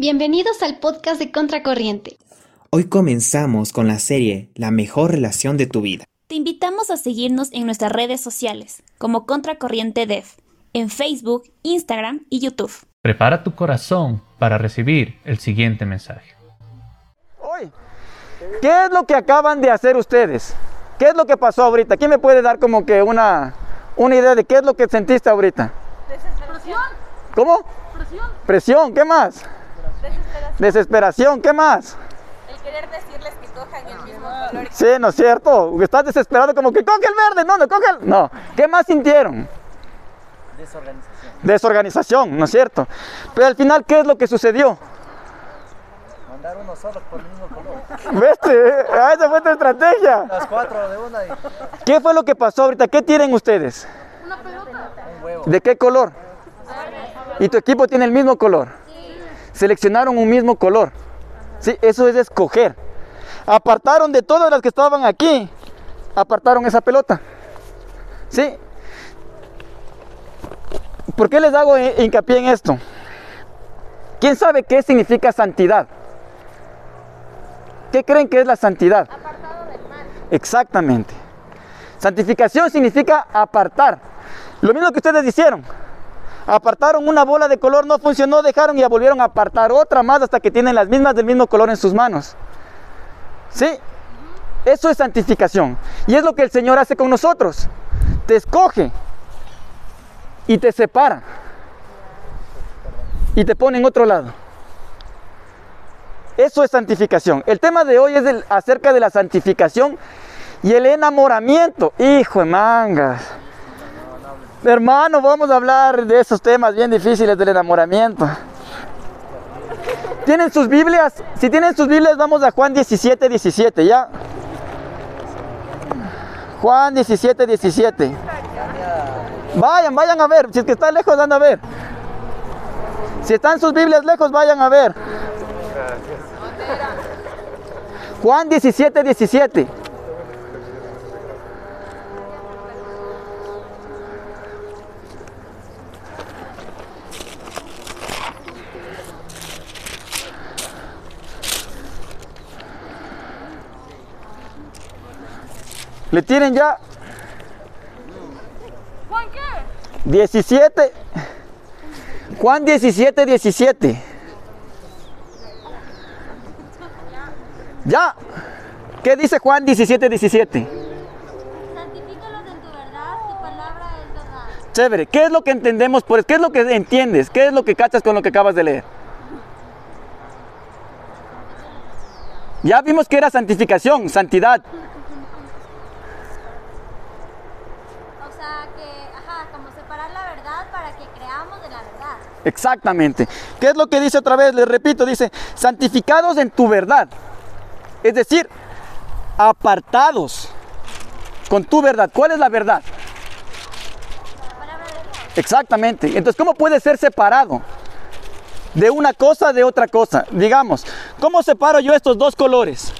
Bienvenidos al podcast de Contracorriente. Hoy comenzamos con la serie La mejor relación de tu vida. Te invitamos a seguirnos en nuestras redes sociales como Contracorriente Dev, en Facebook, Instagram y YouTube. Prepara tu corazón para recibir el siguiente mensaje. Hoy, ¿qué es lo que acaban de hacer ustedes? ¿Qué es lo que pasó ahorita? ¿Quién me puede dar como que una, una idea de qué es lo que sentiste ahorita? Desesperación. ¿Cómo? Presión. Presión, ¿qué más? Desesperación. Desesperación, ¿qué más? El querer decirles que cojan el mismo color. Sí, ¿no es cierto? Estás desesperado como que coge el verde, no, no, coge el... No, ¿qué más sintieron? Desorganización. Desorganización, ¿no es cierto? Pero al final, ¿qué es lo que sucedió? Mandar uno solo por el mismo color. ¿Viste? Ah, esa fue tu estrategia. Las cuatro de una y ¿Qué fue lo que pasó ahorita? ¿Qué tienen ustedes? Una pelota. un huevo. ¿De qué color? ¿Y tu equipo tiene el mismo color? Seleccionaron un mismo color. Sí, eso es escoger. Apartaron de todas las que estaban aquí, apartaron esa pelota. ¿Sí? ¿Por qué les hago hi- hincapié en esto? ¿Quién sabe qué significa santidad? ¿Qué creen que es la santidad? Exactamente. Santificación significa apartar. Lo mismo que ustedes hicieron. Apartaron una bola de color, no funcionó, dejaron y volvieron a apartar otra más hasta que tienen las mismas del mismo color en sus manos. ¿Sí? Eso es santificación. Y es lo que el Señor hace con nosotros. Te escoge y te separa. Y te pone en otro lado. Eso es santificación. El tema de hoy es el- acerca de la santificación y el enamoramiento. Hijo de mangas. Hermano, vamos a hablar de esos temas bien difíciles del enamoramiento. ¿Tienen sus Biblias? Si tienen sus Biblias, vamos a Juan 17, 17, ¿ya? Juan 17, 17. Vayan, vayan a ver. Si es que está lejos, anda a ver. Si están sus Biblias lejos, vayan a ver. Juan 17, 17. ¿Le tienen ya? ¿Juan qué? 17. Juan 17, 17. Ya. ¿Qué dice Juan 17, 17? Santifícalos en tu verdad, tu palabra es verdad. Chévere. ¿Qué es lo que entendemos por ¿Qué es lo que entiendes? ¿Qué es lo que cachas con lo que acabas de leer? Ya vimos que era santificación, santidad. O sea que, ajá, como separar la verdad para que creamos de la verdad. Exactamente. ¿Qué es lo que dice otra vez? Les repito, dice, santificados en tu verdad. Es decir, apartados con tu verdad. ¿Cuál es la verdad? Exactamente. Entonces, ¿cómo puede ser separado de una cosa de otra cosa? Digamos, ¿cómo separo yo estos dos colores?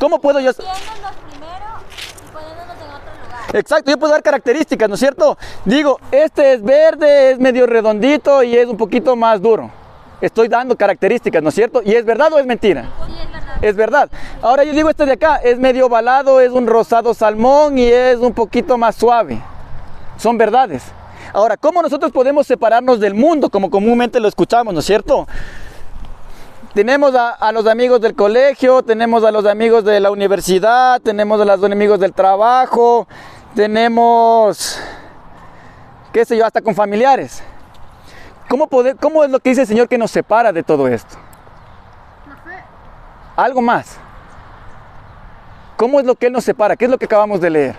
¿Cómo puedo yo y poniéndonos en otro lugar. Exacto, yo puedo dar características, ¿no es cierto? Digo, este es verde, es medio redondito y es un poquito más duro. Estoy dando características, ¿no es cierto? ¿Y es verdad o es mentira? Sí, es verdad. Es verdad. Ahora yo digo este de acá, es medio ovalado, es un rosado salmón y es un poquito más suave. Son verdades. Ahora, ¿cómo nosotros podemos separarnos del mundo como comúnmente lo escuchamos, ¿no es cierto? Tenemos a, a los amigos del colegio, tenemos a los amigos de la universidad, tenemos a los amigos del trabajo, tenemos, qué sé yo, hasta con familiares. ¿Cómo, poder- ¿Cómo es lo que dice el Señor que nos separa de todo esto? Algo más. ¿Cómo es lo que nos separa? ¿Qué es lo que acabamos de leer?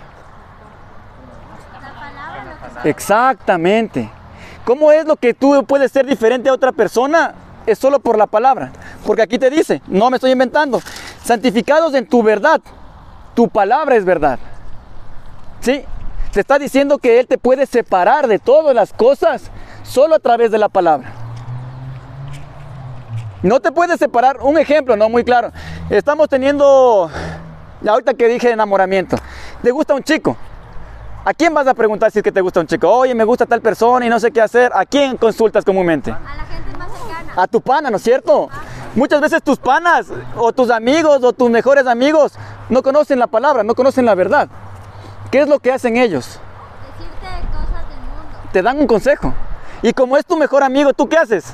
Exactamente. ¿Cómo es lo que tú puedes ser diferente a otra persona? Es solo por la palabra. Porque aquí te dice, no me estoy inventando, santificados en tu verdad. Tu palabra es verdad. ¿Sí? Te está diciendo que Él te puede separar de todas las cosas solo a través de la palabra. No te puedes separar. Un ejemplo, no muy claro. Estamos teniendo, ahorita que dije enamoramiento, ¿te gusta un chico? ¿A quién vas a preguntar si es que te gusta un chico? Oye, me gusta tal persona y no sé qué hacer. ¿A quién consultas comúnmente? A la gente más cercana. A tu pana, ¿no es cierto? Muchas veces tus panas o tus amigos o tus mejores amigos no conocen la palabra, no conocen la verdad. ¿Qué es lo que hacen ellos? Decirte cosas del mundo. Te dan un consejo. Y como es tu mejor amigo, ¿tú qué haces?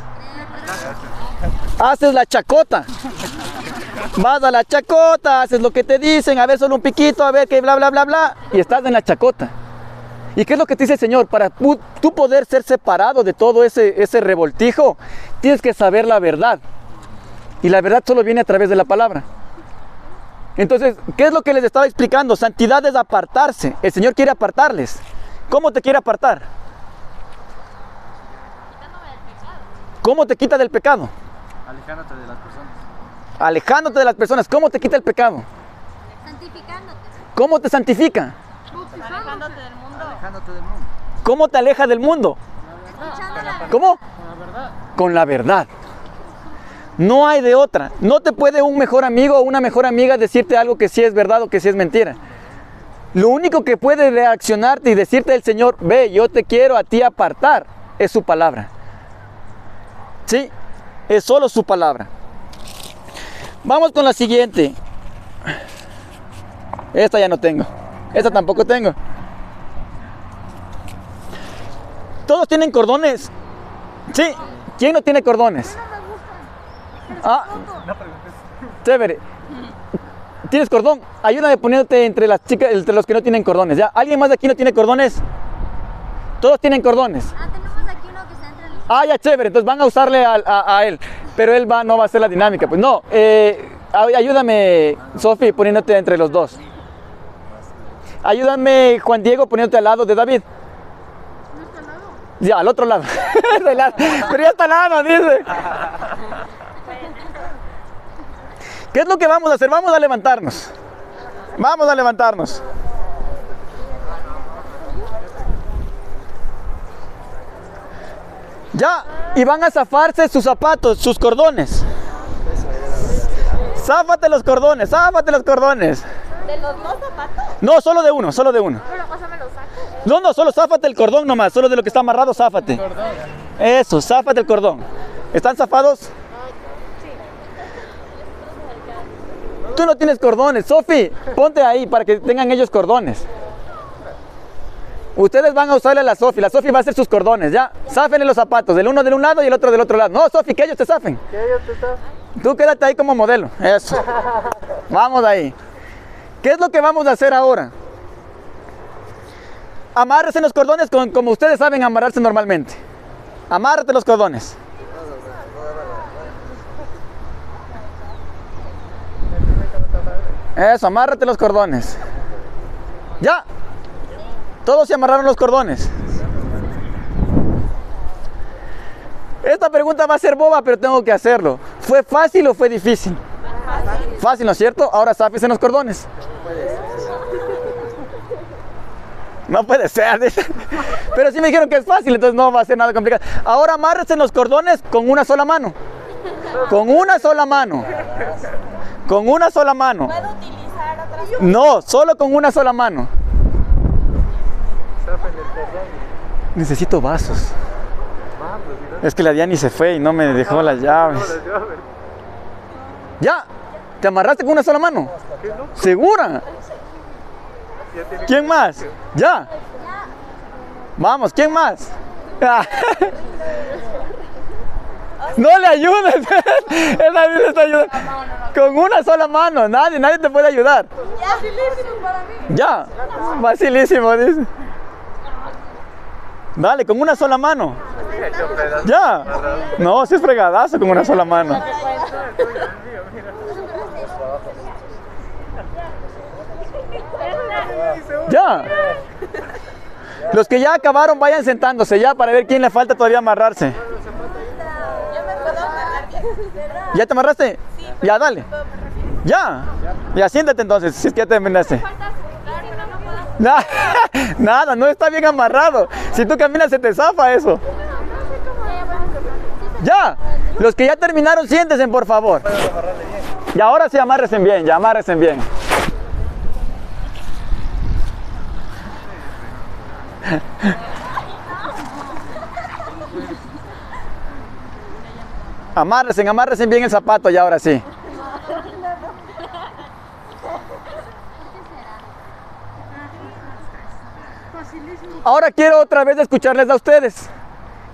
Haces la chacota. Vas a la chacota, haces lo que te dicen, a ver solo un piquito, a ver que bla, bla, bla, bla, y estás en la chacota. ¿Y qué es lo que te dice el Señor? Para tú poder ser separado de todo ese, ese revoltijo, tienes que saber la verdad. Y la verdad solo viene a través de la palabra. Entonces, ¿qué es lo que les estaba explicando? Santidad es apartarse. El Señor quiere apartarles. ¿Cómo te quiere apartar? ¿Cómo te quita del pecado? Alejándote de las personas. Alejándote de las personas. ¿Cómo te quita el pecado? Santificándote. ¿Cómo te santifica? Alejándote del mundo. Alejándote del mundo. ¿Cómo te aleja del mundo? Escuchando la verdad. ¿Cómo? Con la verdad. No hay de otra. No te puede un mejor amigo o una mejor amiga decirte algo que sí es verdad o que sí es mentira. Lo único que puede reaccionarte y decirte el Señor, ve, yo te quiero a ti apartar, es su palabra. Sí, es solo su palabra. Vamos con la siguiente. Esta ya no tengo. Esta tampoco tengo. Todos tienen cordones. Sí. ¿Quién no tiene cordones? Ah, chévere. ¿Tienes cordón? Ayúdame poniéndote entre las chicas, entre los que no tienen cordones. ¿Ya? ¿Alguien más de aquí no tiene cordones? Todos tienen cordones. Ah, tenemos aquí uno que está entre los. Ah, ya chévere, entonces van a usarle al- a, a él, pero él va, no va a hacer la dinámica. Pues no, eh, ay- ayúdame, Sofi, poniéndote entre los dos. Ayúdame, Juan Diego, poniéndote al lado de David. Ya, al otro lado. Del lado. pero ya está al lado, dice. ¿Qué es lo que vamos a hacer? Vamos a levantarnos. Vamos a levantarnos. Ya, y van a zafarse sus zapatos, sus cordones. Záfate los cordones, záfate los cordones. ¿De los dos zapatos? No, solo de uno, solo de uno. Pero pásame los saco. No, no, solo záfate el cordón nomás, solo de lo que está amarrado, záfate. Eso, záfate el cordón. ¿Están zafados? Tú no tienes cordones, Sofi, ponte ahí para que tengan ellos cordones. Ustedes van a usarle a la Sofi, la Sofi va a hacer sus cordones, ya. Záfenle los zapatos, del uno de un lado y el otro del otro lado. No, Sofi, que ellos te zafen. ¿Qué ellos te están? Tú quédate ahí como modelo. Eso. Vamos ahí. ¿Qué es lo que vamos a hacer ahora? Amárrese los cordones con- como ustedes saben amarrarse normalmente. Amárrate los cordones. Eso, amárrate los cordones. Ya. Todos se amarraron los cordones. Esta pregunta va a ser boba, pero tengo que hacerlo. ¿Fue fácil o fue difícil? Fácil, ¿no es cierto? Ahora sáfese en los cordones. No puede ser. Pero sí me dijeron que es fácil, entonces no va a ser nada complicado. Ahora amárrese los cordones con una sola mano. Con una sola mano. Con una sola mano. ¿Puedo utilizar otras No, solo con una sola mano. Necesito vasos. Es que la Diani se fue y no me dejó las llaves. ¿Ya? ¿Te amarraste con una sola mano? ¿Segura? ¿Quién más? ¿Ya? Vamos, ¿quién más? No le ayudes. Él nadie le está ayudando. Con una sola mano, nadie, nadie te puede ayudar. Ya, facilísimo, dice. Dale, con una sola mano. Ya. No, si es fregadazo con una sola mano. Ya. Los que ya acabaron, vayan sentándose ya para ver quién le falta todavía amarrarse. Yo me puedo amarrar bien. ¿Ya te amarraste? Ya, dale. Ya. Ya, siéntate entonces, si es que ya te terminaste. Na- Nada, no está bien amarrado. Si tú caminas se te zafa eso. Ya. Los que ya terminaron, siéntense por favor. Y ahora sí amárresen bien, ya amárresen bien. Amárresen, amárresen bien el zapato ya ahora sí. Ahora quiero otra vez escucharles a ustedes.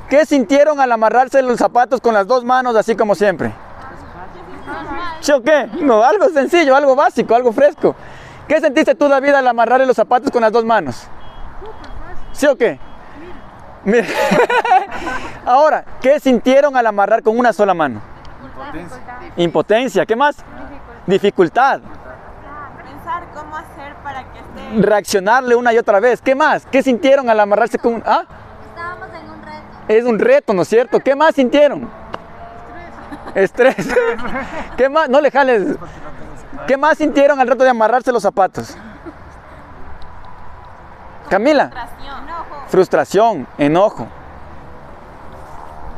¿Qué sintieron al amarrarse los zapatos con las dos manos así como siempre? ¿Sí o qué? No, algo sencillo, algo básico, algo fresco. ¿Qué sentiste tú, David, al amarrarle los zapatos con las dos manos? ¿Sí o qué? Mira. Ahora, ¿qué sintieron al amarrar con una sola mano? Impotencia. ¿Qué más? Dificultad. Pensar cómo hacer para que esté. Reaccionarle una y otra vez. ¿Qué más? ¿Qué sintieron al amarrarse con... Ah, Estábamos en un reto. es un reto, ¿no es cierto? ¿Qué más sintieron? Estrés. ¿Qué más? No le jales. ¿Qué más sintieron al reto de amarrarse los zapatos? Camila. Frustración. Frustración, enojo.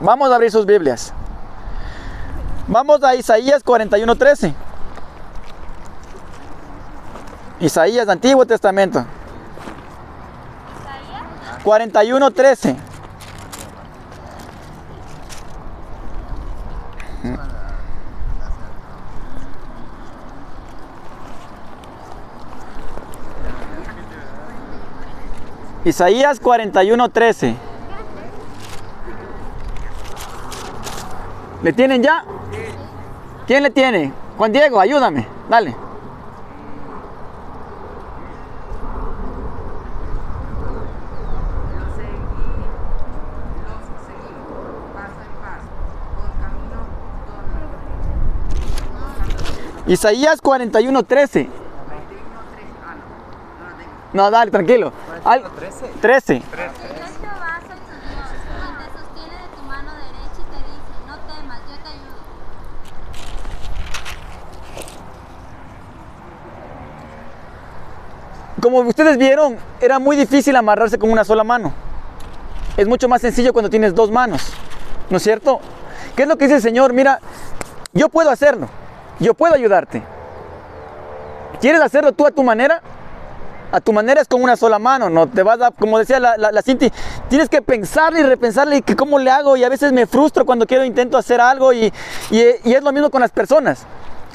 Vamos a abrir sus Biblias. Vamos a Isaías 41:13. Isaías, Antiguo Testamento. 41:13. Isaías 41:13. ¿Le tienen ya? ¿Quién le tiene? Juan Diego, ayúdame. Dale. Isaías 41:13 te dice, no temas, yo te ayudo. Como ustedes vieron, era muy difícil amarrarse con una sola mano. Es mucho más sencillo cuando tienes dos manos. ¿No es cierto? ¿Qué es lo que dice el Señor? Mira, yo puedo hacerlo. Yo puedo ayudarte. ¿Quieres hacerlo tú a tu manera? A tu manera es con una sola mano, no te vas a, como decía la, la, Cinti, tienes que pensarle y repensarle que cómo le hago y a veces me frustro cuando quiero intento hacer algo y, y, es lo mismo con las personas.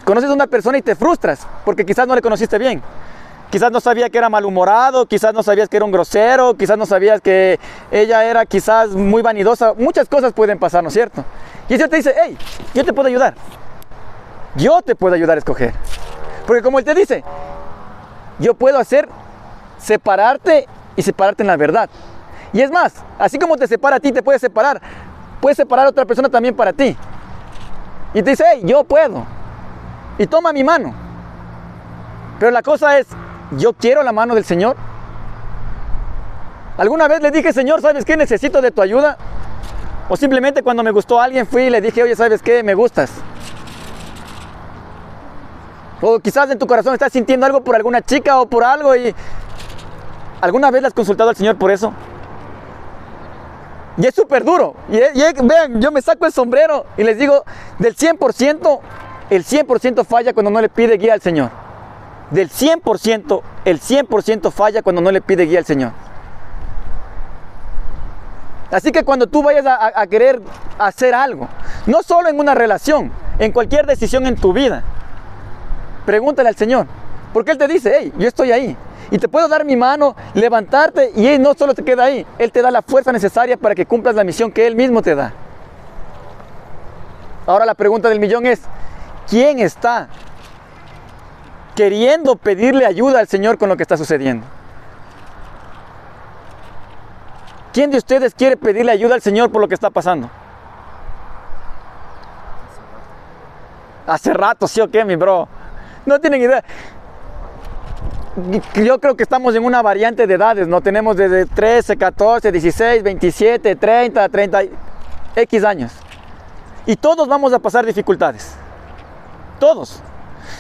Conoces a una persona y te frustras porque quizás no le conociste bien. Quizás no sabía que era malhumorado, quizás no sabías que era un grosero, quizás no sabías que ella era quizás muy vanidosa. Muchas cosas pueden pasar, ¿no es cierto? Y el Señor te dice, hey, yo te puedo ayudar. Yo te puedo ayudar a escoger. Porque como Él te dice, yo puedo hacer separarte y separarte en la verdad. Y es más, así como te separa a ti, te puede separar. Puedes separar a otra persona también para ti. Y te dice, yo puedo. Y toma mi mano. Pero la cosa es, yo quiero la mano del Señor. ¿Alguna vez le dije, Señor, ¿sabes qué? Necesito de tu ayuda. O simplemente cuando me gustó alguien fui y le dije, oye, ¿sabes qué? Me gustas. O quizás en tu corazón estás sintiendo algo por alguna chica o por algo y... ¿Alguna vez le has consultado al Señor por eso? Y es súper duro. Y, vean, yo me saco el sombrero y les digo, del 100%, el 100% falla cuando no le pide guía al Señor. Del 100%, el 100% falla cuando no le pide guía al Señor. Así que cuando tú vayas a querer hacer algo, no solo en una relación, en cualquier decisión en tu vida, pregúntale al Señor. Porque Él te dice, hey, yo estoy ahí. Y te puedo dar mi mano, levantarte y Él no solo te queda ahí, Él te da la fuerza necesaria para que cumplas la misión que Él mismo te da. Ahora la pregunta del millón es, ¿quién está queriendo pedirle ayuda al Señor con lo que está sucediendo? ¿Quién de ustedes quiere pedirle ayuda al Señor por lo que está pasando? Hace rato, ¿sí o qué, mi bro? No tienen idea. Yo creo que estamos en una variante de edades, ¿no? Tenemos desde 13, 14, 16, 27, 30, 30, X años. Y todos vamos a pasar dificultades. Todos.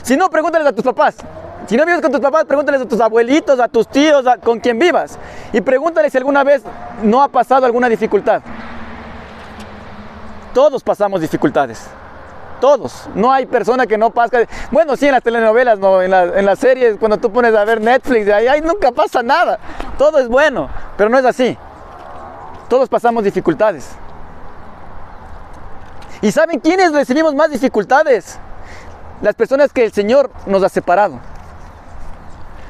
Si no, pregúntales a tus papás. Si no vives con tus papás, pregúntales a tus abuelitos, a tus tíos, a, con quien vivas. Y pregúntales si alguna vez no ha pasado alguna dificultad. Todos pasamos dificultades. Todos. No hay persona que no pase. Bueno, sí, en las telenovelas, no, en, la, en las series, cuando tú pones a ver Netflix, ahí, ahí nunca pasa nada. Todo es bueno, pero no es así. Todos pasamos dificultades. ¿Y saben quiénes recibimos más dificultades? Las personas que el Señor nos ha separado.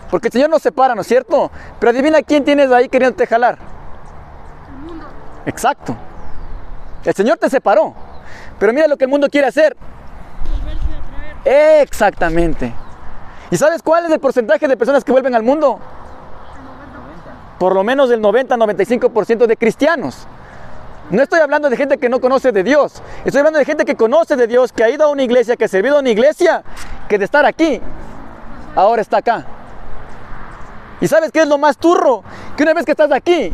Porque el Señor nos separa, ¿no es cierto? Pero adivina quién tienes ahí queriéndote jalar. Exacto. El Señor te separó. Pero mira lo que el mundo quiere hacer. Exactamente. ¿Y sabes cuál es el porcentaje de personas que vuelven al mundo? Por lo menos del 90-95% de cristianos. No estoy hablando de gente que no conoce de Dios. Estoy hablando de gente que conoce de Dios, que ha ido a una iglesia, que ha servido a una iglesia, que de estar aquí, ahora está acá. ¿Y sabes qué es lo más turro? Que una vez que estás aquí,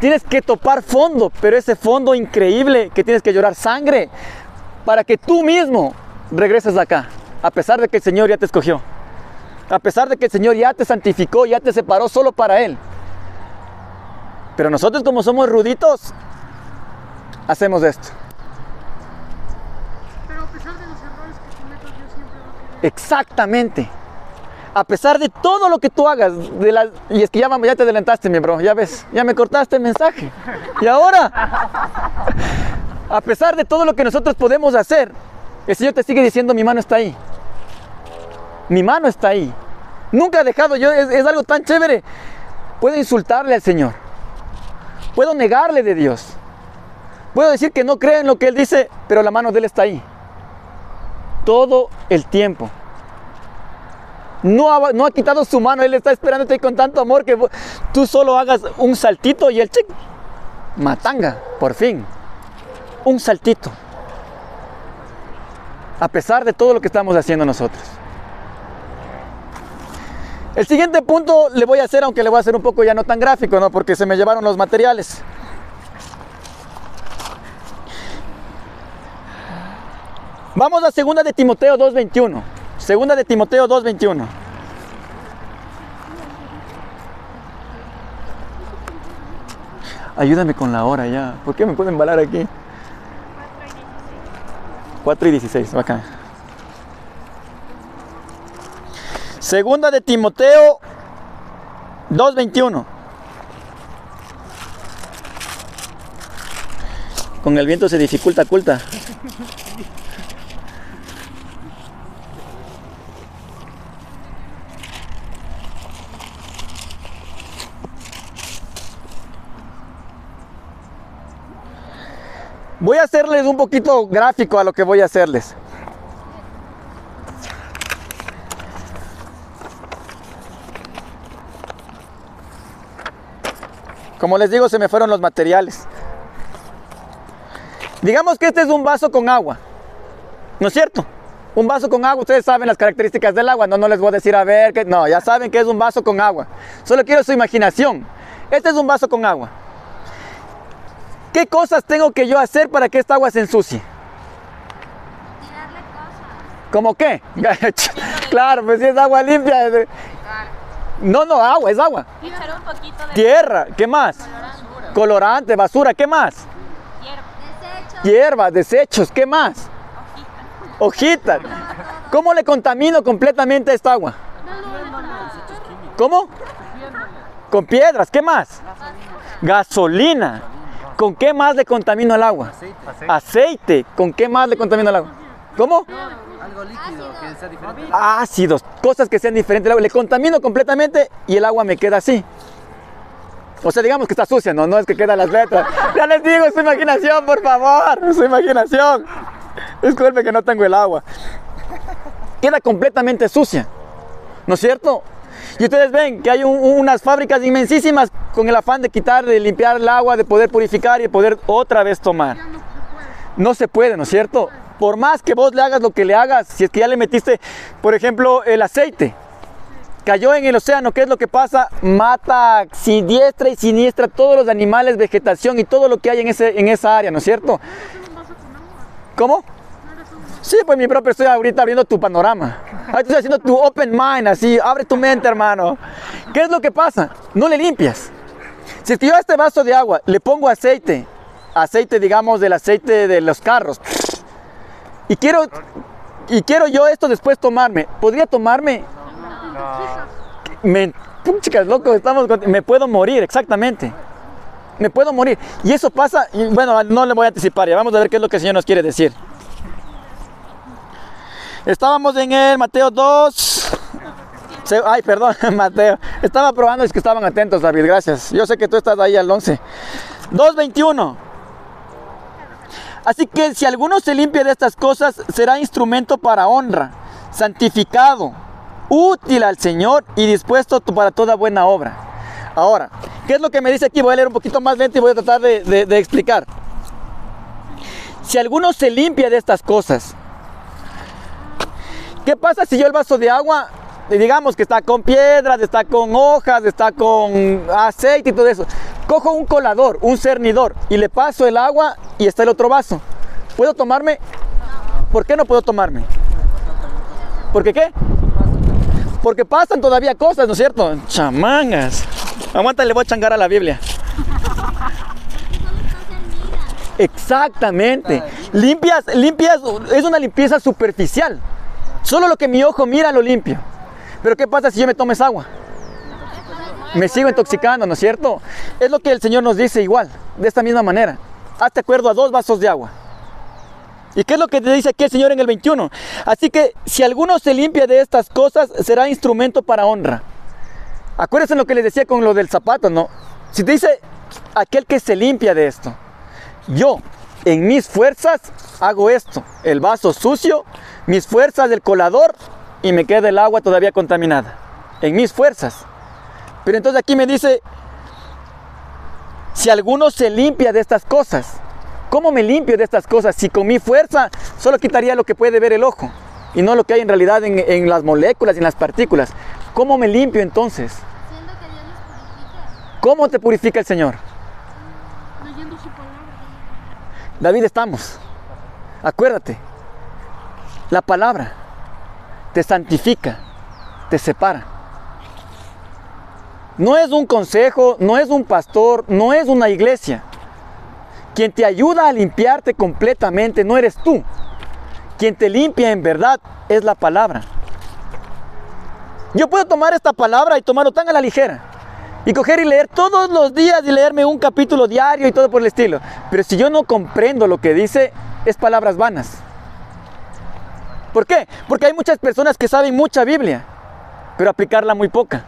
tienes que topar fondo, pero ese fondo increíble que tienes que llorar sangre para que tú mismo regreses acá, a pesar de que el Señor ya te escogió, a pesar de que el Señor ya te santificó, ya te separó solo para Él. Pero nosotros como somos ruditos, hacemos esto. Pero a pesar de los errores que cometas, Dios siempre. Exactamente. A pesar de todo lo que tú hagas, de la- y es que ya, te adelantaste, mi bro, ya ves, ya me cortaste el mensaje. Y ahora, a pesar de todo lo que nosotros podemos hacer, el Señor te sigue diciendo, mi mano está ahí. Mi mano está ahí. Nunca ha dejado, yo, es, es algo tan chévere. Puedo insultarle al Señor. Puedo negarle de Dios. Puedo decir que no creo en lo que Él dice, pero la mano de Él está ahí. Todo el tiempo. No ha, quitado su mano, Él está esperándote con tanto amor que tú solo hagas un saltito y el chic, matanga, por fin. Un saltito. A pesar de todo lo que estamos haciendo nosotros. El siguiente punto le voy a hacer, aunque le voy a hacer un poco ya no tan gráfico, ¿no? Porque se me llevaron los materiales. Vamos a segunda de Timoteo 2.21. Segunda de Timoteo 2.21. Ayúdame con la hora ya. ¿Por qué me pueden embalar aquí? 4 y 16, bacán. Segunda de Timoteo 2.21. Con el viento se dificulta, culta. Voy a hacerles un poquito gráfico a lo que voy a hacerles. Como les digo, se me fueron los materiales. Digamos que este es un vaso con agua. ¿No es cierto? Un vaso con agua, ustedes saben las características del agua, no, no les voy a decir a ver, que, no, ya saben que es un vaso con agua. Solo quiero su imaginación. Este es un vaso con agua. ¿Qué cosas tengo que yo hacer para que esta agua se ensucie? Tirarle cosas. ¿Cómo qué? claro, pues si es agua limpia. es de- No, no, agua, es agua. Echar un poquito de Tierra, ¿qué más? Colorante, basura, ¿qué más? Desechos. Hierbas, desechos, ¿qué más? Hojitas. ¿Cómo le contamino completamente esta agua? ¿Cómo? Con piedras, ¿qué más? Gasolina. ¿Con qué más le contamino el agua? Aceite. ¿Con qué más le contamino el agua? ¿Cómo? Algo líquido que sea diferente. ácidos, cosas que sean diferentes al agua. Le contamino completamente y el agua me queda así. O sea, digamos que está sucia, no, no es que quedan las letras. Ya les digo, es su imaginación, por favor, su imaginación. Disculpe que no tengo el agua. Queda completamente sucia, ¿no es cierto? Y ustedes ven que hay un- unas fábricas inmensísimas con el afán de quitar, de limpiar el agua, de poder purificar y de poder otra vez tomar. No se puede, ¿no es cierto? Por más que vos le hagas lo que le hagas, si es que ya le metiste, por ejemplo, el aceite, cayó en el océano, ¿qué es lo que pasa? Mata sin diestra y siniestra todos los animales, vegetación y todo lo que hay en, ese, en esa área, ¿no es cierto? ¿Cómo? Sí, pues mi propio estoy ahorita abriendo tu panorama. Ahorita estoy haciendo tu open mind, así, abre tu mente, hermano. ¿Qué es lo que pasa? No le limpias. Si yo a este vaso de agua le pongo aceite, aceite, digamos, del aceite de los carros, y quiero, y quiero yo esto después tomarme, ¿podría tomarme? Me, chicas, loco, estamos, me puedo morir, exactamente. me puedo morir. Y eso pasa, y bueno, no le voy a anticipar, ya vamos a ver qué es lo que el Señor nos quiere decir. Estábamos en el Mateo 2. Se- Ay, perdón, Mateo. Estaba probando, es que estaban atentos, David, gracias. Yo sé que tú estás ahí al 11. 2.21. Así que si alguno se limpia de estas cosas, será instrumento para honra, santificado, útil al Señor y dispuesto para toda buena obra. Ahora, ¿qué es lo que me dice aquí? Voy a leer un poquito más lento y voy a tratar de explicar. Si alguno se limpia de estas cosas, ¿qué pasa si yo el vaso de agua, eh, digamos que está con piedras, está con hojas, está con aceite y todo eso? Cojo un colador, un cernidor y le paso el agua y está el otro vaso. ¿Puedo tomarme? ¿Por qué no puedo tomarme? ¿Por qué qué? Porque pasan todavía cosas, ¿no es cierto? Chamangas. Aguanta, le voy a changar a la Biblia. Exactamente. Limpias, limpias, es una limpieza superficial. Solo lo que mi ojo mira lo limpio. Pero ¿qué pasa si yo me tomo esa agua? Me sigo intoxicando, ¿no es cierto? Es lo que el Señor nos dice igual, de esta misma manera. Hazte acuerdo a dos vasos de agua. ¿Y qué es lo que te dice aquí el Señor en el 21? Así que si alguno se limpia de estas cosas, será instrumento para honra. Acuérdense lo que les decía con lo del zapato, ¿no? Si te dice aquel que se limpia de esto, yo en mis fuerzas hago esto, el vaso sucio, mis fuerzas del colador y me queda el agua todavía contaminada. En mis fuerzas. Pero entonces aquí me dice, si alguno se limpia de estas cosas, ¿cómo me limpio de estas cosas? Si con mi fuerza solo quitaría lo que puede ver el ojo y no lo que hay en realidad en, en las moléculas y en las partículas. ¿Cómo me limpio entonces? Siendo que Dios nos purifica. ¿Cómo te purifica el Señor? leyendo su palabra. David, estamos. Acuérdate, la palabra te santifica, te separa. No es un consejo, no es un pastor, no es una iglesia. Quien te ayuda a limpiarte completamente no eres tú. Quien te limpia en verdad es la palabra. Yo puedo tomar esta palabra y tomarlo tan a la ligera. Y coger y leer todos los días y leerme un capítulo diario y todo por el estilo. Pero si yo no comprendo lo que dice, es palabras vanas. ¿Por qué? Porque hay muchas personas que saben mucha Biblia, pero aplicarla muy poca.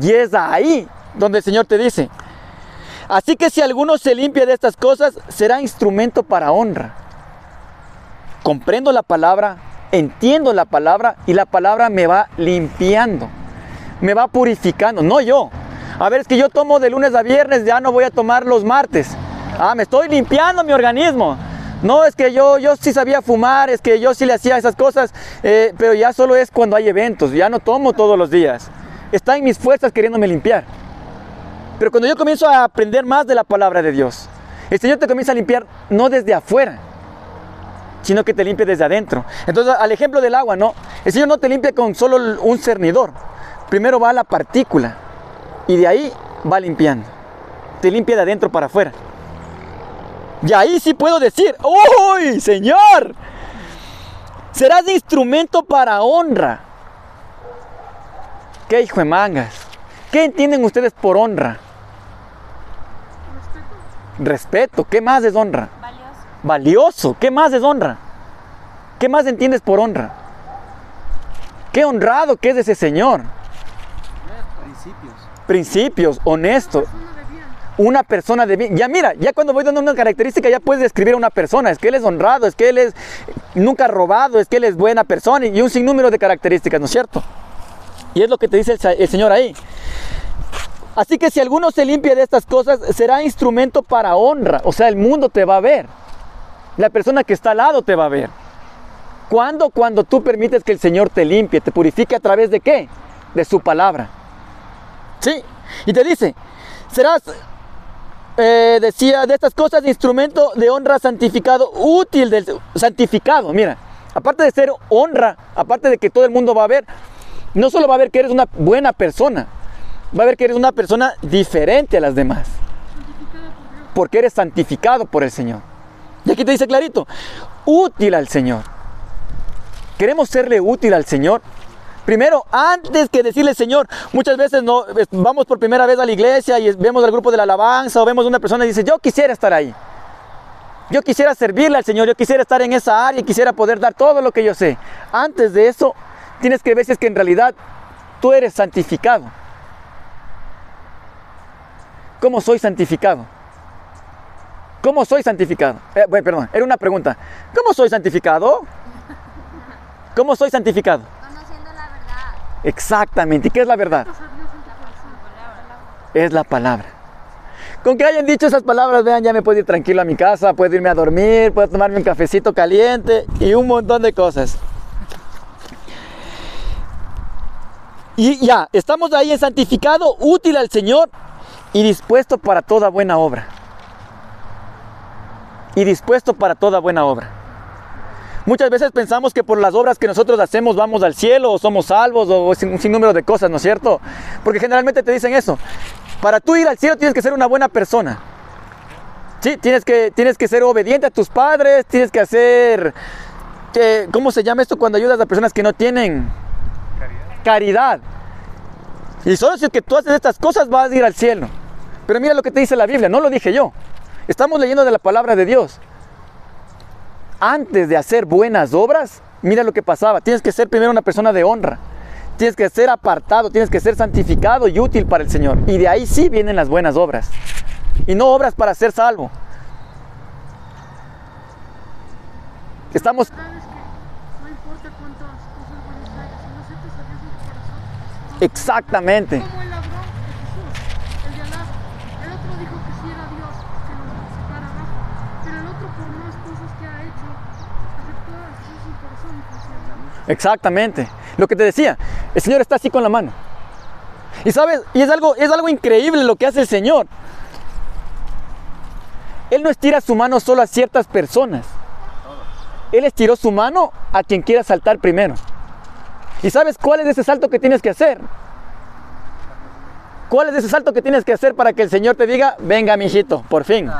Y es ahí donde el Señor te dice, así que si alguno se limpia de estas cosas, será instrumento para honra. Comprendo la palabra, entiendo la palabra y la palabra me va limpiando, me va purificando, no yo. A ver, es que yo tomo de lunes a viernes, ya no voy a tomar los martes. Ah, me estoy limpiando mi organismo. No, es que yo, yo sí sabía fumar, es que yo sí le hacía esas cosas, eh, pero ya solo es cuando hay eventos, ya no tomo todos los días. Está en mis fuerzas queriéndome limpiar. Pero cuando yo comienzo a aprender más de la palabra de Dios, el Señor te comienza a limpiar no desde afuera, sino que te limpia desde adentro. Entonces, al ejemplo del agua, ¿no? El Señor no te limpia con solo un cernidor. Primero va la partícula y de ahí va limpiando. Te limpia de adentro para afuera. Y ahí sí puedo decir, ¡Uy, Señor! Serás instrumento para honra. ¿Qué hijo de mangas? ¿Qué entienden ustedes por honra? Respeto. ¿Qué más es honra? Valioso. Valioso. ¿Qué más es honra? ¿Qué más entiendes por honra? Qué honrado que es ese Señor. Principios. Honesto. Una persona de bien. Ya mira, ya cuando voy dando una característica ya puedes describir a una persona. Es que él es honrado, es que él es nunca robado, es que él es buena persona y un sinnúmero de características, ¿no es cierto? Y es lo que te dice el Señor ahí. Así que si alguno se limpia de estas cosas, será instrumento para honra. O sea, el mundo te va a ver. La persona que está al lado te va a ver. ¿Cuándo? Cuando tú permites que el Señor te limpie, te purifique a través de qué? De su palabra. ¿Sí? Y te dice, serás, eh, decía, de estas cosas instrumento de honra santificado, útil del santificado. Mira, aparte de ser honra, aparte de que todo el mundo va a ver, no solo va a ver que eres una buena persona, va a ver que eres una persona diferente a las demás. Porque eres santificado por el Señor. Y aquí te dice clarito, útil al Señor. Queremos serle útil al Señor. Primero, antes que decirle Señor, muchas veces no vamos por primera vez a la iglesia y vemos al grupo de la alabanza o vemos una persona y dice, yo quisiera estar ahí. Yo quisiera servirle al Señor, yo quisiera estar en esa área y quisiera poder dar todo lo que yo sé. Antes de eso, tienes que ver si es que en realidad tú eres santificado. ¿Cómo soy santificado? ¿Cómo soy santificado? Eh, bueno, perdón, era una pregunta. ¿Cómo soy santificado? ¿Cómo soy santificado? Exactamente. ¿Y qué es la verdad? Es la palabra. Con que hayan dicho esas palabras, vean, ya me puedo ir tranquilo a mi casa, puedo irme a dormir, puedo tomarme un cafecito caliente y un montón de cosas. Y ya, estamos ahí en santificado, útil al Señor y dispuesto para toda buena obra. Y dispuesto para toda buena obra. Muchas veces pensamos que por las obras que nosotros hacemos vamos al cielo o somos salvos o un sinnúmero de cosas, ¿no es cierto? Porque generalmente te dicen eso. Para tú ir al cielo tienes que ser una buena persona. Sí, tienes que, tienes que ser obediente a tus padres, tienes que hacer... que- ¿Cómo se llama esto cuando ayudas a personas que no tienen caridad? Y solo si es que tú haces estas cosas vas a ir al cielo. Pero mira lo que te dice la Biblia, no lo dije yo. Estamos leyendo de la palabra de Dios antes de hacer buenas obras, mira lo que pasaba. Tienes que ser primero una persona de honra. Tienes que ser apartado, tienes que ser santificado y útil para el Señor. Y de ahí sí vienen las buenas obras. Y no obras para ser salvo. Estamos... Que no importa cuántas cosas buenas hagas, si no aceptas a Dios en tu corazón, Exactamente. como el ladrón de Jesús, el de al lado. El otro dijo que si era Dios, que lo sacara abajo. Pero el otro, por más cosas que ha hecho, aceptó a Jesús en su corazón y funcionó. Exactamente. Lo que te decía, el Señor está así con la mano. Y sabes, y es algo, es algo increíble lo que hace el Señor. Él no estira su mano solo a ciertas personas. Él estiró su mano a quien quiera saltar primero. ¿Y sabes cuál es ese salto que tienes que hacer? ¿Cuál es ese salto que tienes que hacer para que el Señor te diga, venga, mijito, por fin?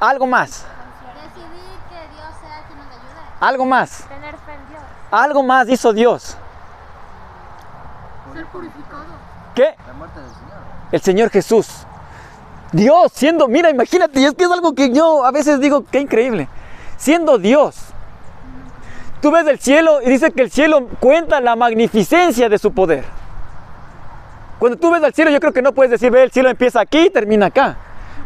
Algo más, Decidir que Dios sea quien nos ayude. Algo más, Tener fe en Dios. algo más hizo Dios. Ser purificado. ¿Qué? La muerte del Señor. el Señor Jesús. Dios siendo, mira, imagínate, y es que es algo que yo a veces digo, qué increíble. Siendo Dios. Tú ves el cielo y dice que el cielo cuenta la magnificencia de su poder. Cuando tú ves al cielo, yo creo que no puedes decir, ve, el cielo empieza aquí y termina acá.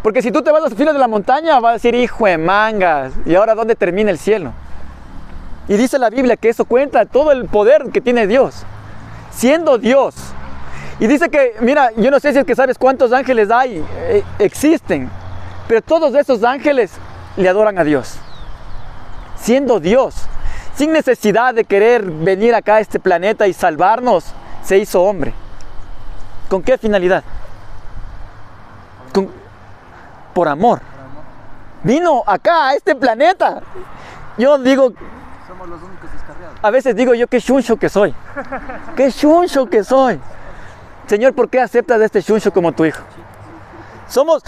Porque si tú te vas a los filo de la montaña, vas a decir, hijo de mangas, ¿y ahora dónde termina el cielo? Y dice la Biblia que eso cuenta todo el poder que tiene Dios. Siendo Dios, y dice que, mira, yo no sé si es que sabes cuántos ángeles hay, eh, existen, pero todos esos ángeles le adoran a Dios. Siendo Dios, sin necesidad de querer venir acá a este planeta y salvarnos, se hizo hombre. ¿Con qué finalidad? Por amor. Vino acá a este planeta. Yo digo, Somos los únicos descarriados. a veces digo yo qué chuncho que soy. Qué chuncho que soy. Señor, ¿por qué aceptas a este chuncho como tu hijo? Somos,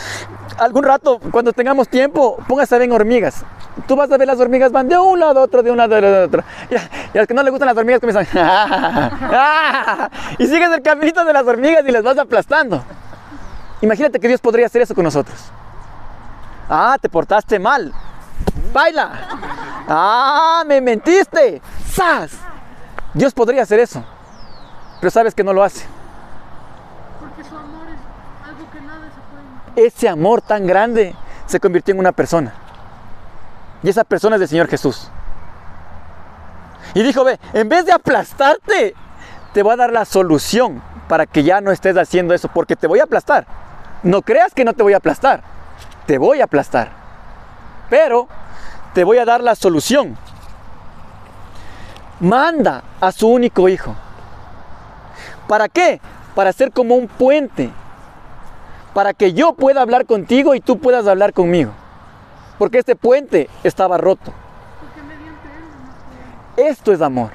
algún rato, cuando tengamos tiempo, póngase a ver hormigas. Tú vas a ver las hormigas van de un lado a otro, de un lado a otro. Y a, y a los que no les gustan las hormigas comienzan. y sigues el caminito de las hormigas y les vas aplastando. Imagínate que Dios podría hacer eso con nosotros. Ah, te portaste mal. Baila. Ah, me mentiste. ¡Sas! Dios podría hacer eso. Pero sabes que no lo hace. Porque su amor es algo que nada se puede. Ese amor tan grande se convirtió en una persona. Y esa persona es el Señor Jesús. Y dijo, ve, en vez de aplastarte, te voy a dar la solución para que ya no estés haciendo eso, porque te voy a aplastar. No creas que no te voy a aplastar. Te voy a aplastar. Pero te voy a dar la solución. Manda a su único hijo. ¿Para qué? Para ser como un puente para que yo pueda hablar contigo y tú puedas hablar conmigo. Porque este puente estaba roto. Esto es amor.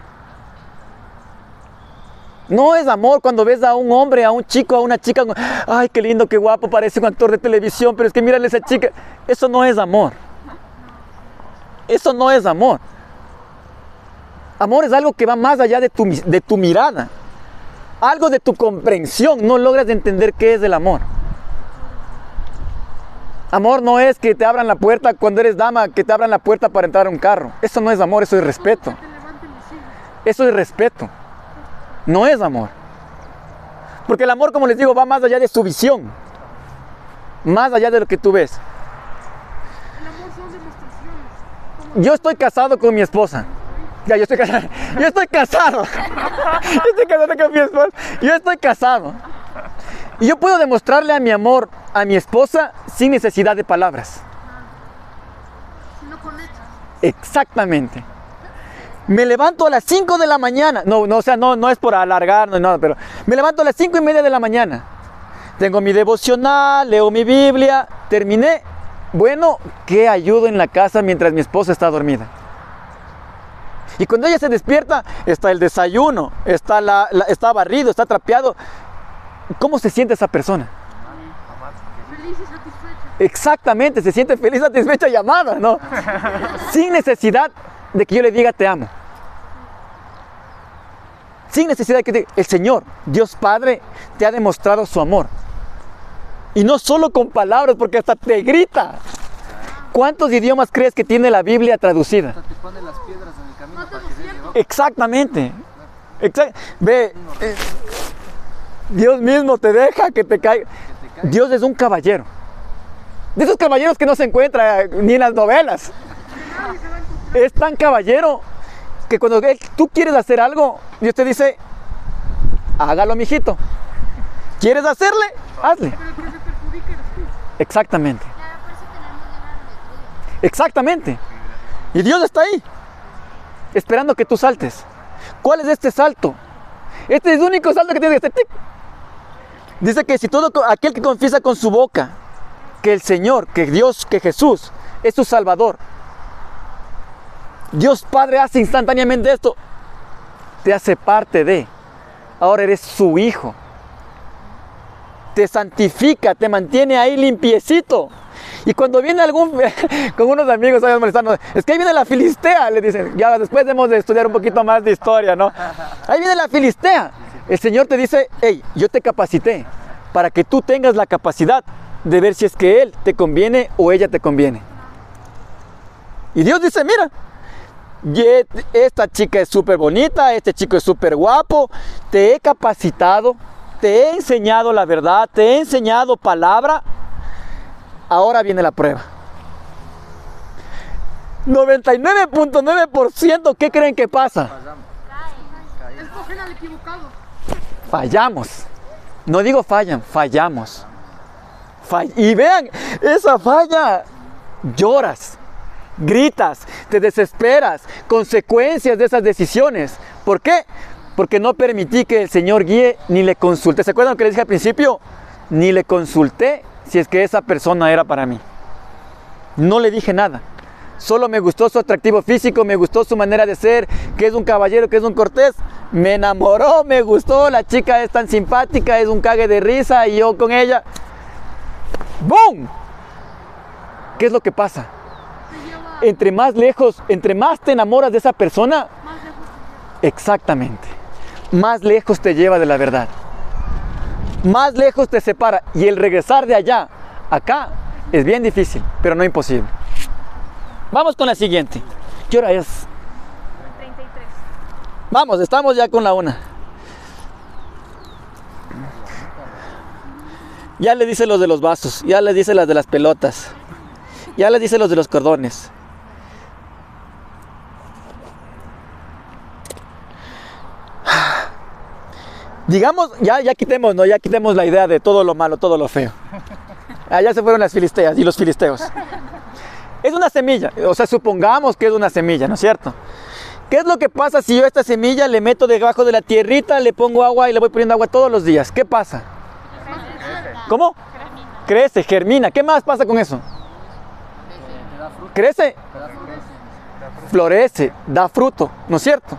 No es amor cuando ves a un hombre, a un chico, a una chica. Ay, qué lindo, qué guapo, parece un actor de televisión, pero es que mírale a esa chica. Eso no es amor. Eso no es amor. Amor es algo que va más allá de tu, de tu mirada. Algo de tu comprensión. No logras entender qué es el amor. Amor no es que te abran la puerta cuando eres dama, que te abran la puerta para entrar a un carro. Eso no es amor, eso es respeto. Eso es respeto. No es amor. Porque el amor, como les digo, va más allá de su visión. Más allá de lo que tú ves. El amor son demostraciones. Como Yo estoy casado con mi esposa. Ya, yo estoy casado. Yo estoy casado. Yo estoy casado con mi esposa. Yo estoy casado. Y yo puedo demostrarle a mi amor a mi esposa sin necesidad de palabras. no conectas. Exactamente. Me levanto a las 5 de la mañana. No, no, o sea, no, no es por alargar, no, no, pero me levanto a las 5 y media de la mañana. Tengo mi devocional, leo mi Biblia, terminé. Bueno, ¿qué ayudo en la casa mientras mi esposa está dormida? Y cuando ella se despierta, está el desayuno, está, la, la- está barrido, está trapeado. ¿Cómo se siente esa persona? Feliz y satisfecha. Exactamente, se siente feliz, satisfecha y amada, ¿no? Sin necesidad de que yo le diga te amo. Sin necesidad de que te- el Señor, Dios Padre, te ha demostrado su amor. Y no solo con palabras, porque hasta te grita. ¿Cuántos idiomas crees que tiene la Biblia traducida? Te pone las piedras en el camino No te para lo que veas siento. Exactamente. Exact- Ve, eh, Dios mismo te deja que te caiga. Dios es un caballero. De esos caballeros que no se encuentra eh, ni en las novelas. Es tan caballero que cuando él- tú quieres hacer algo, Dios te dice, hágalo, mijito. ¿Quieres hacerle? Hazle. Pero el que se perjudica eres tú. Exactamente. Claro, por eso tenemos libre albedrío. Exactamente. Y Dios está ahí, esperando que tú saltes. ¿Cuál es este salto? Este es el único salto que tienes que hacer. tic. Dice que si todo aquel que confiesa con su boca que el Señor, que Dios, que Jesús es su Salvador, Dios Padre hace instantáneamente esto, te hace parte de. Ahora eres su hijo. Te santifica, te mantiene ahí limpiecito. Y cuando viene algún, con unos amigos, ¿sabes? molestando, es que ahí viene la filistea, le dicen, ya después debemos de estudiar un poquito más de historia, ¿no? Ahí viene la filistea. El Señor te dice, hey, yo te capacité para que tú tengas la capacidad de ver si es que Él te conviene o ella te conviene. Y Dios dice, mira, esta chica es súper bonita, este chico es súper guapo, te he capacitado, te he enseñado la verdad, te he enseñado palabra, ahora viene la prueba. 99.9% ¿qué creen que pasa? Fallamos. No digo fallan, fallamos. Fall- y vean, esa falla, lloras, gritas, te desesperas, consecuencias de esas decisiones. ¿Por qué? Porque no permití que el Señor guíe ni le consulté. ¿Se acuerdan lo que les dije al principio? Ni le consulté si es que esa persona era para mí. No le dije nada. Solo me gustó su atractivo físico, me gustó su manera de ser, que es un caballero, que es un cortés. Me enamoró, me gustó, la chica es tan simpática, es un cague de risa y yo con ella. ¡Boom! ¿Qué es lo que pasa? Entre más lejos, entre más te enamoras de esa persona, exactamente, más lejos te lleva de la verdad. Más lejos te separa. Y el regresar de allá, acá, es bien difícil, pero no imposible. Vamos con la siguiente. ¿Qué hora es? 33. Vamos, estamos ya con la una. Ya le dice los de los vasos, ya le dice las de las pelotas, ya le dice los de los cordones. Digamos, ya, ya quitemos, ¿no? Ya quitemos la idea de todo lo malo, todo lo feo. Allá se fueron las filisteas y los filisteos. Es una semilla, o sea, supongamos que es una semilla, ¿no es cierto? ¿Qué es lo que pasa si yo esta semilla le meto debajo de la tierrita, le pongo agua y le voy poniendo agua todos los días? ¿Qué pasa? ¿Cómo? Crece, germina. ¿Qué más pasa con eso? Crece, florece, da fruto, ¿no es cierto?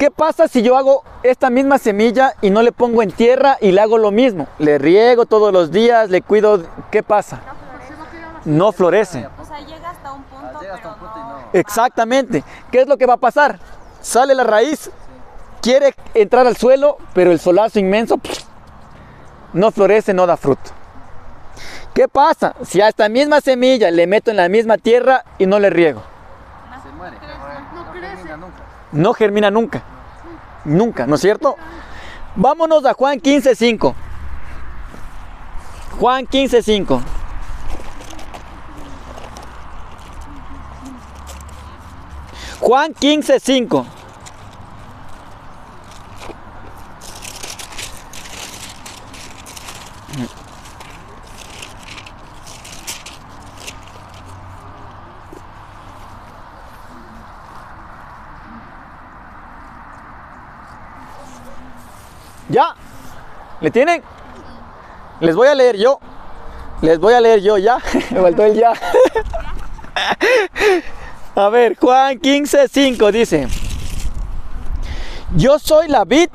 ¿Qué pasa si yo hago esta misma semilla y no le pongo en tierra y le hago lo mismo? Le riego todos los días, le cuido. ¿Qué pasa? No florece. O sea, llega hasta un punto, pero no... Exactamente. ¿Qué es lo que va a pasar? sale la raíz, quiere entrar al suelo, pero el solazo inmenso pff, no florece, no da fruto. ¿Qué pasa? Si a esta misma semilla le meto en la misma tierra y no le riego, Se muere. No No crece. termina nunca. No germina nunca. Nunca, ¿no es cierto? Vámonos a Juan 15:5. Juan 15:5. Juan 15:5. ¿Ya? ¿Le tienen? Les voy a leer yo. Les voy a leer yo ya. Me faltó el ya. A ver, Juan 15, 5 dice: Yo soy la vid,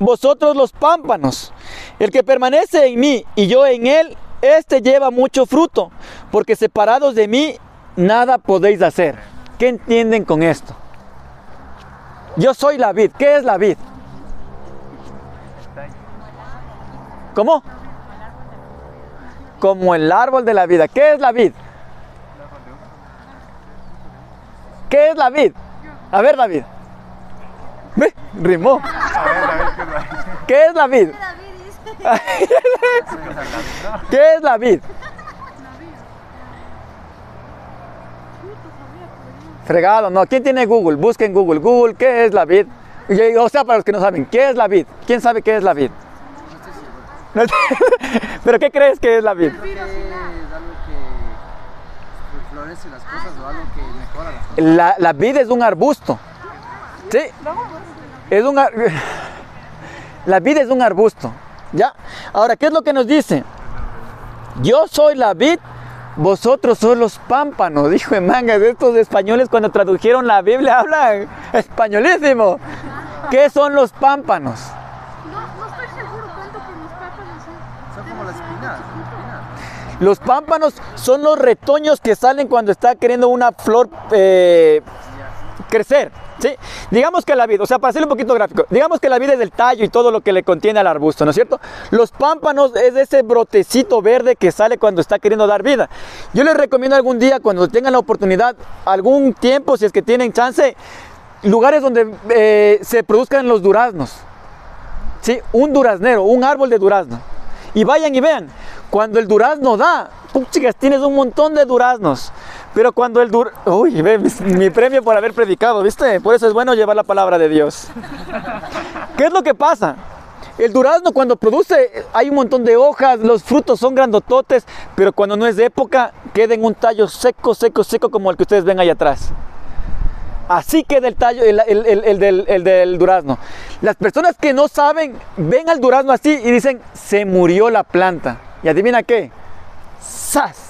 vosotros los pámpanos. El que permanece en mí y yo en él, este lleva mucho fruto, porque separados de mí, nada podéis hacer. ¿Qué entienden con esto? Yo soy la vid. ¿Qué es la vid? ¿Cómo? Como el árbol de la vida. ¿Qué es la vid? ¿Qué es la vid? A ver, David. Ve, rimó. ¿Qué es la vid? ¿Qué es la vid? Fregado, no. ¿Quién tiene Google? Busquen Google. Google, ¿qué es la vid? O sea, para los que no saben, ¿qué es la vid? ¿Quién sabe qué es la vid? No. ¿Pero qué crees que es la vid? Creo que es algo que florece las cosas o algo que mejora las cosas. La, la vid es un arbusto. Sí. Es un ar- La vid es un arbusto. ¿Ya? Ahora, ¿qué es lo que nos dice? Yo soy la vid, vosotros sois los pámpanos. Dijo en mangas, estos españoles cuando tradujeron la Biblia hablan españolísimo. ¿Qué son los pámpanos? Los pámpanos son los retoños que salen cuando está queriendo una flor eh, crecer. ¿sí? Digamos que la vid, o sea, para hacerlo un poquito gráfico, digamos que la vid es el tallo y todo lo que le contiene al arbusto, ¿no es cierto? Los pámpanos es ese brotecito verde que sale cuando está queriendo dar vida. Yo les recomiendo algún día, cuando tengan la oportunidad, algún tiempo, si es que tienen chance, lugares donde eh, se produzcan los duraznos. ¿sí? Un duraznero, un árbol de durazno. Y vayan y vean, cuando el durazno da, chicas, tienes un montón de duraznos. Pero cuando el dur... Uy, ve, mi, mi premio por haber predicado, ¿viste? Por eso es bueno llevar la palabra de Dios. ¿Qué es lo que pasa? El durazno cuando produce hay un montón de hojas, los frutos son grandototes, pero cuando no es de época queda en un tallo seco, seco, seco como el que ustedes ven ahí atrás. Así queda el tallo, el, el- el- el del, el del durazno. Las personas que no saben ven al durazno así y dicen, se murió la planta. ¿Y adivina qué? ¡Sas!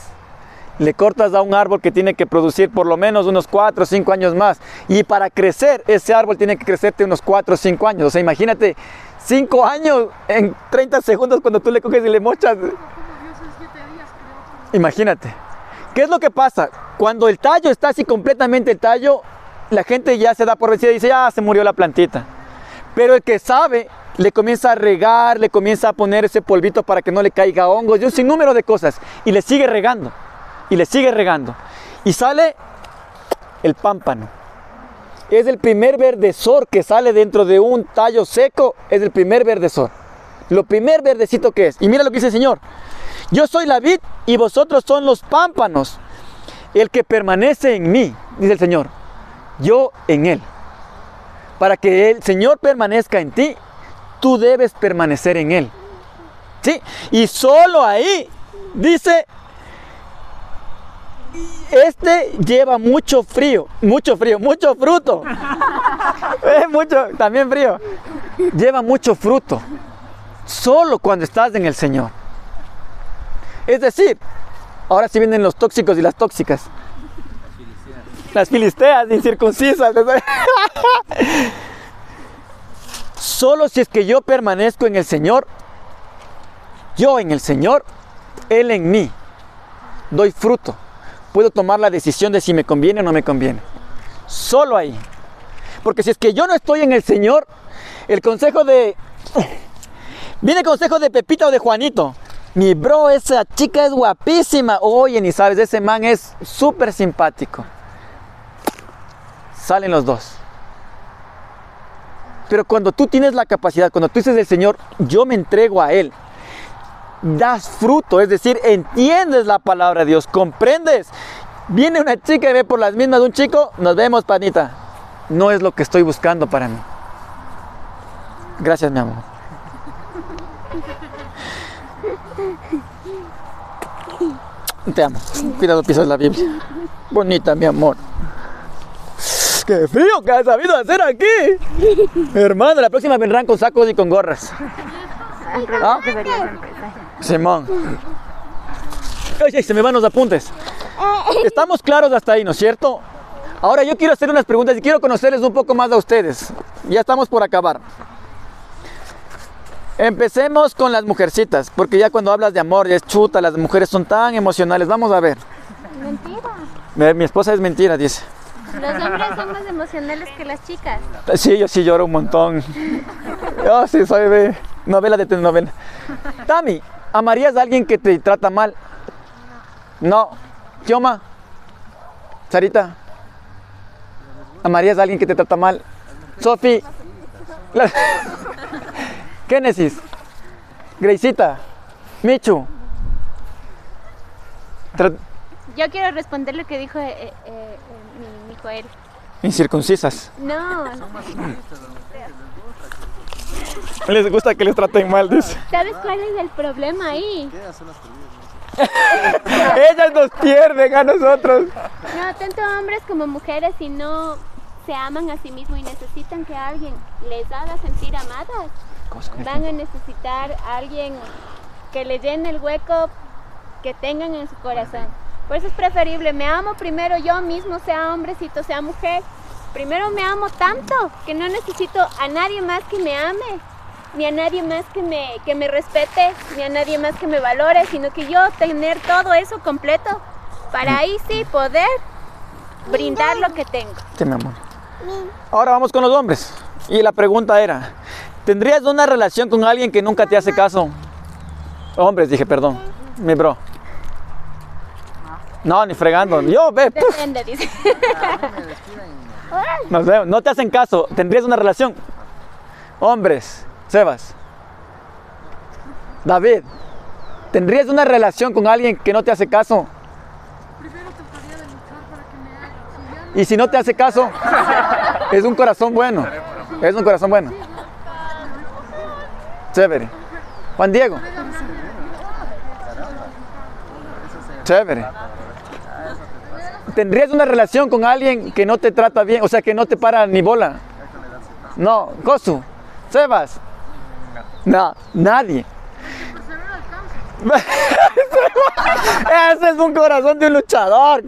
Le cortas a un árbol que tiene que producir por lo menos unos 4 o 5 años más. Y para crecer, ese árbol tiene que crecerte unos 4 o 5 años. O sea, imagínate, 5 años en 30 segundos cuando tú le coges y le mochas. Imagínate. ¿Qué es lo que pasa? Cuando el tallo está así completamente el tallo, la gente ya se da por vencida y dice, ya se murió la plantita. Pero el que sabe le comienza a regar, le comienza a poner ese polvito para que no le caiga hongos y un sinnúmero de cosas. Y le sigue regando. Y le sigue regando. Y sale el pámpano. Es el primer verdezor que sale dentro de un tallo seco. Es el primer verdezor. Lo primer verdecito que es. Y mira lo que dice el Señor. Yo soy la vid y vosotros son los pámpanos. El que permanece en mí, dice el Señor, yo en él. Para que el Señor permanezca en ti, tú debes permanecer en él. ¿Sí? Y solo ahí dice, este lleva mucho frío, mucho frío, mucho fruto. Eh, mucho, también frío. Lleva mucho fruto. Solo cuando estás en el Señor. Es decir, ahora sí vienen los tóxicos y las tóxicas. Las filisteas incircuncisas. Solo si es que yo permanezco en el Señor, yo en el Señor, Él en mí, doy fruto. Puedo tomar la decisión de si me conviene o no me conviene. Solo ahí. Porque si es que yo no estoy en el Señor, el consejo de... Viene consejo de Pepita o de Juanito. Mi bro, esa chica es guapísima. Oye, ni sabes, ese man es súper simpático. Salen los dos. Pero cuando tú tienes la capacidad, cuando tú dices del Señor, yo me entrego a Él, das fruto, es decir, entiendes la palabra de Dios, comprendes. Viene una chica y ve por las mismas de un chico, nos vemos, panita. No es lo que estoy buscando para mí. Gracias, mi amor. Te amo. Cuidado, pisas la Biblia. Bonita, mi amor. ¡Qué frío que has sabido hacer aquí! Hermano, la próxima vendrán con sacos y con gorras. ¿Ah? Simón. Ay, ay, se me van los apuntes. Estamos claros hasta ahí, ¿no es cierto? Ahora yo quiero hacer unas preguntas y quiero conocerles un poco más a ustedes. Ya estamos por acabar. Empecemos con las mujercitas, porque ya cuando hablas de amor, ya es chuta, las mujeres son tan emocionales. Vamos a ver. Mentira. Eh, Mi esposa es mentira, dice. Los hombres son más emocionales que las chicas. Sí, yo sí lloro un montón. Yo sí soy de novela de telenovela. Tami, ¿amarías a alguien que te trata mal? No. Kioma, Sarita, ¿amarías a alguien que te trata mal? Sofi, Génesis, Greisita, Michu. Yo quiero responder lo que dijo eh, eh, mi Joel. Incircuncisas. No, Les gusta que les traten mal, dice. ¿sabes cuál es el problema ahí? Ellas nos pierden a nosotros. No, tanto hombres como mujeres, si no se aman a sí mismos y necesitan que alguien les haga sentir amadas, van a necesitar a alguien que les llene el hueco que tengan en su corazón. Por eso es preferible, me amo primero yo mismo, sea hombrecito, sea mujer. Primero me amo tanto que no necesito a nadie más que me ame, ni a nadie más que me, que me respete, ni a nadie más que me valore, sino que yo tener todo eso completo para ahí sí poder brindar lo que tengo. Sí, mi amor. Ahora vamos con los hombres. Y la pregunta era, ¿tendrías una relación con alguien que nunca te hace caso? Hombres, dije, perdón. Mi bro. No, ni fregando. Yo, ve, puf, Depende, dice. nos vemos. No te hacen caso. ¿Tendrías una relación? Hombres. Sebas. David. ¿Tendrías una relación con alguien que no te hace caso? Primero trataría de luchar para que me haga. Si ya no Y si no te hace caso, es un corazón bueno. Es un corazón bueno. Chévere. Juan Diego. Chévere. ¿Tendrías una relación con alguien que no te trata bien? O sea, que no te para ni bola. No. Josu. Sebas. No, nadie. Ese es un corazón de un luchador.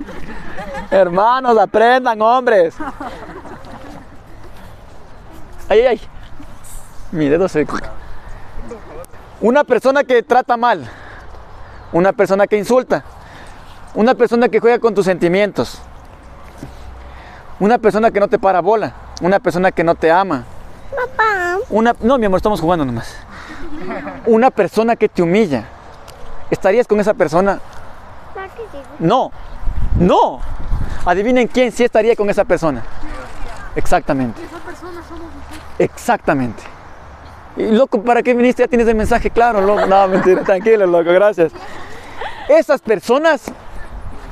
Hermanos, aprendan, hombres. Ay, ay. Mi dedo se. Una persona que trata mal. Una persona que insulta. Una persona que juega con tus sentimientos. Una persona que no te para bola. Una persona que no te ama. Una, no, mi amor, estamos jugando nomás. Una persona que te humilla. ¿Estarías con esa persona? No, no. Adivinen quién sí estaría con esa persona. Exactamente, esa persona somos nosotros. exactamente. Y loco, ¿para qué viniste? Ya tienes el mensaje claro, loco. No, mentira, tranquilo, loco, gracias. Esas personas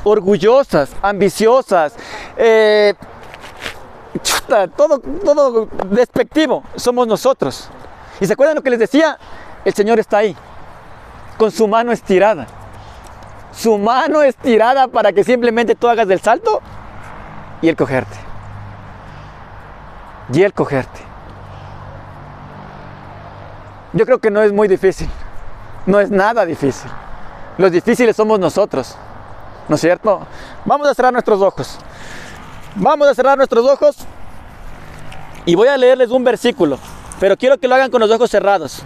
orgullosas, ambiciosas, eh, todo, todo despectivo, somos nosotros. ¿Y se acuerdan lo que les decía? El Señor está ahí, con su mano estirada. Su mano estirada para que simplemente tú hagas del salto y el cogerte. Y el cogerte. Yo creo que no es muy difícil. No es nada difícil. Los difíciles somos nosotros. ¿No es cierto? Vamos a cerrar nuestros ojos. Vamos a cerrar nuestros ojos. Y voy a leerles un versículo. Pero quiero que lo hagan con los ojos cerrados.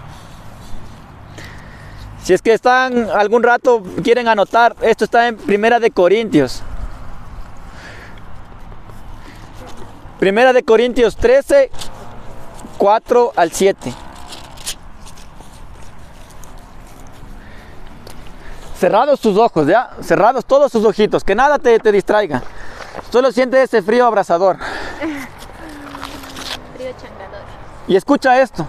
Si es que están algún rato, quieren anotar, esto está en Primera de Corintios. Primera de Corintios 13, 4 al 7. Cerrados tus ojos, ya, cerrados todos sus ojitos, que nada te, te distraiga. Solo siente ese frío abrasador. Frío changador. Y escucha esto.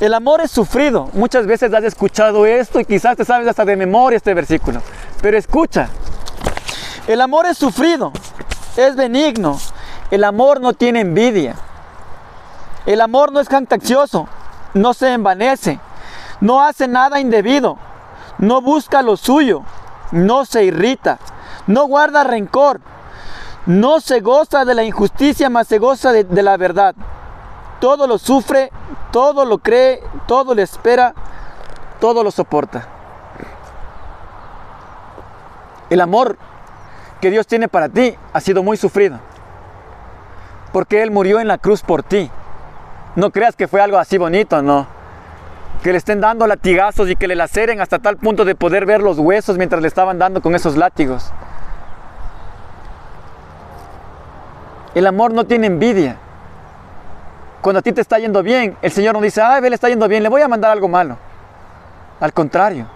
El amor es sufrido. Muchas veces has escuchado esto y quizás te sabes hasta de memoria este versículo. Pero escucha. El amor es sufrido. Es benigno. El amor no tiene envidia. El amor no es jactancioso. No se envanece. No hace nada indebido. No busca lo suyo. No se irrita. No guarda rencor. No se goza de la injusticia, mas se goza de, de la verdad todo lo sufre, todo lo cree, todo lo espera, todo lo soporta. El amor que Dios tiene para ti ha sido muy sufrido. Porque Él murió en la cruz por ti. No creas que fue algo así bonito, no. Que le estén dando latigazos y que le laceren hasta tal punto de poder ver los huesos mientras le estaban dando con esos látigos. El amor no tiene envidia. Cuando a ti te está yendo bien, el Señor no dice, ay, ve, le está yendo bien, le voy a mandar algo malo. Al contrario,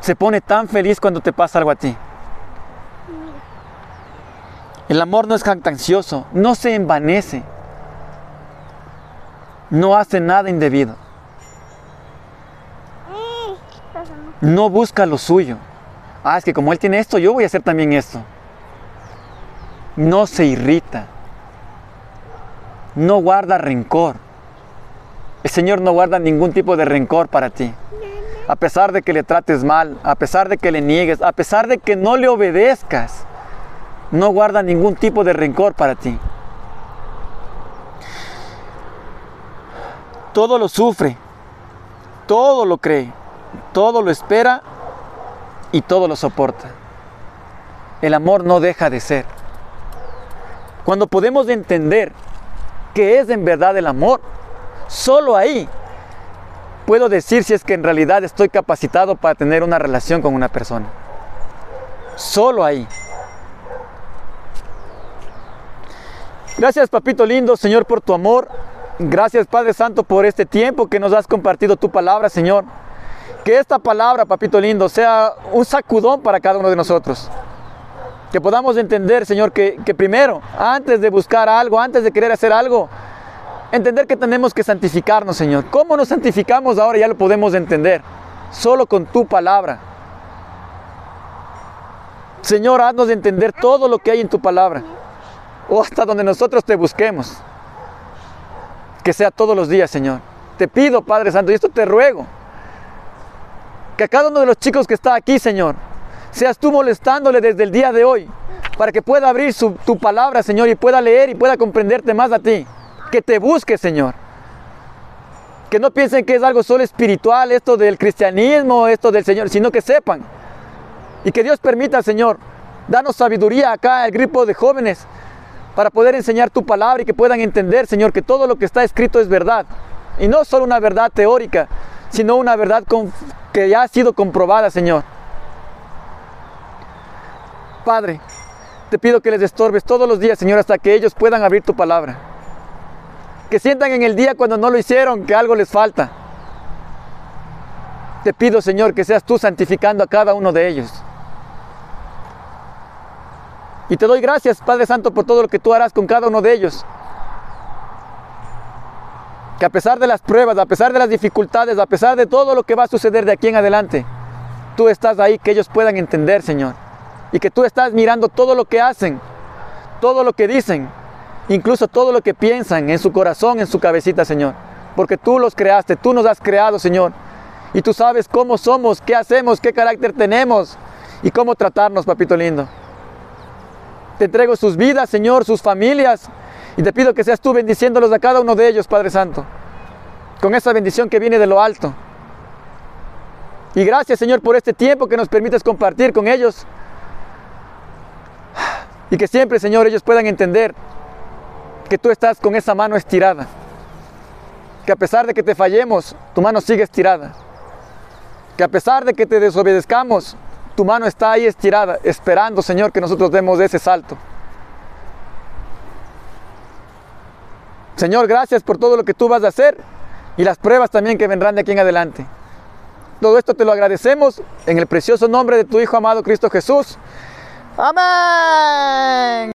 se pone tan feliz cuando te pasa algo a ti. El amor no es jactancioso, no se envanece, no hace nada indebido, no busca lo suyo. Ah, es que como Él tiene esto, yo voy a hacer también esto. No se irrita no guarda rencor. El Señor no guarda ningún tipo de rencor para ti. A pesar de que le trates mal, a pesar de que le niegues, a pesar de que no le obedezcas, no guarda ningún tipo de rencor para ti. Todo lo sufre, todo lo cree, todo lo espera y todo lo soporta. El amor no deja de ser. Cuando podemos entender que es en verdad el amor. Solo ahí puedo decir si es que en realidad estoy capacitado para tener una relación con una persona. Solo ahí. Gracias, papito lindo, Señor, por tu amor. Gracias, Padre Santo, por este tiempo que nos has compartido tu palabra, Señor. Que esta palabra, papito lindo, sea un sacudón para cada uno de nosotros. Que podamos entender, Señor, que, primero, antes de buscar algo, antes de querer hacer algo, entender que tenemos que santificarnos, Señor. ¿Cómo nos santificamos ahora? Ya lo podemos entender. Solo con tu palabra. Señor, haznos entender todo lo que hay en tu palabra. O hasta donde nosotros te busquemos. Que sea todos los días, Señor. Te pido, Padre Santo, y esto te ruego. Que cada uno de los chicos que está aquí, Señor, seas tú molestándole desde el día de hoy para que pueda abrir tu palabra, Señor, y pueda leer y pueda comprenderte más a ti. Que te busque, Señor. Que no piensen que es algo solo espiritual, esto del cristianismo, esto del Señor, sino que sepan. Y que Dios permita, Señor, danos sabiduría acá al grupo de jóvenes para poder enseñar tu palabra y que puedan entender, Señor, que todo lo que está escrito es verdad. Y no solo una verdad teórica, sino una verdad que ya ha sido comprobada, Señor. Padre, te pido que les estorbes todos los días, Señor, hasta que ellos puedan abrir tu palabra. Que sientan en el día cuando no lo hicieron que algo les falta. Te pido, Señor, que seas tú santificando a cada uno de ellos. Y te doy gracias, Padre Santo, por todo lo que tú harás con cada uno de ellos. Que a pesar de las pruebas, a pesar de las dificultades, a pesar de todo lo que va a suceder de aquí en adelante, tú estás ahí, que ellos puedan entender, Señor y que tú estás mirando todo lo que hacen, todo lo que dicen, incluso todo lo que piensan en su corazón, en su cabecita, Señor. Porque tú los creaste, tú nos has creado, Señor. Y tú sabes cómo somos, qué hacemos, qué carácter tenemos y cómo tratarnos, papito lindo. Te entrego sus vidas, Señor, sus familias. Y te pido que seas tú bendiciéndolos a cada uno de ellos, Padre Santo. Con esa bendición que viene de lo alto. Y gracias, Señor, por este tiempo que nos permites compartir con ellos. Y que siempre, Señor, ellos puedan entender que tú estás con esa mano estirada. Que a pesar de que te fallemos, tu mano sigue estirada. Que a pesar de que te desobedezcamos, tu mano está ahí estirada, esperando, Señor, que nosotros demos ese salto. Señor, gracias por todo lo que tú vas a hacer y las pruebas también que vendrán de aquí en adelante. Todo esto te lo agradecemos en el precioso nombre de tu Hijo amado Cristo Jesús. Amén.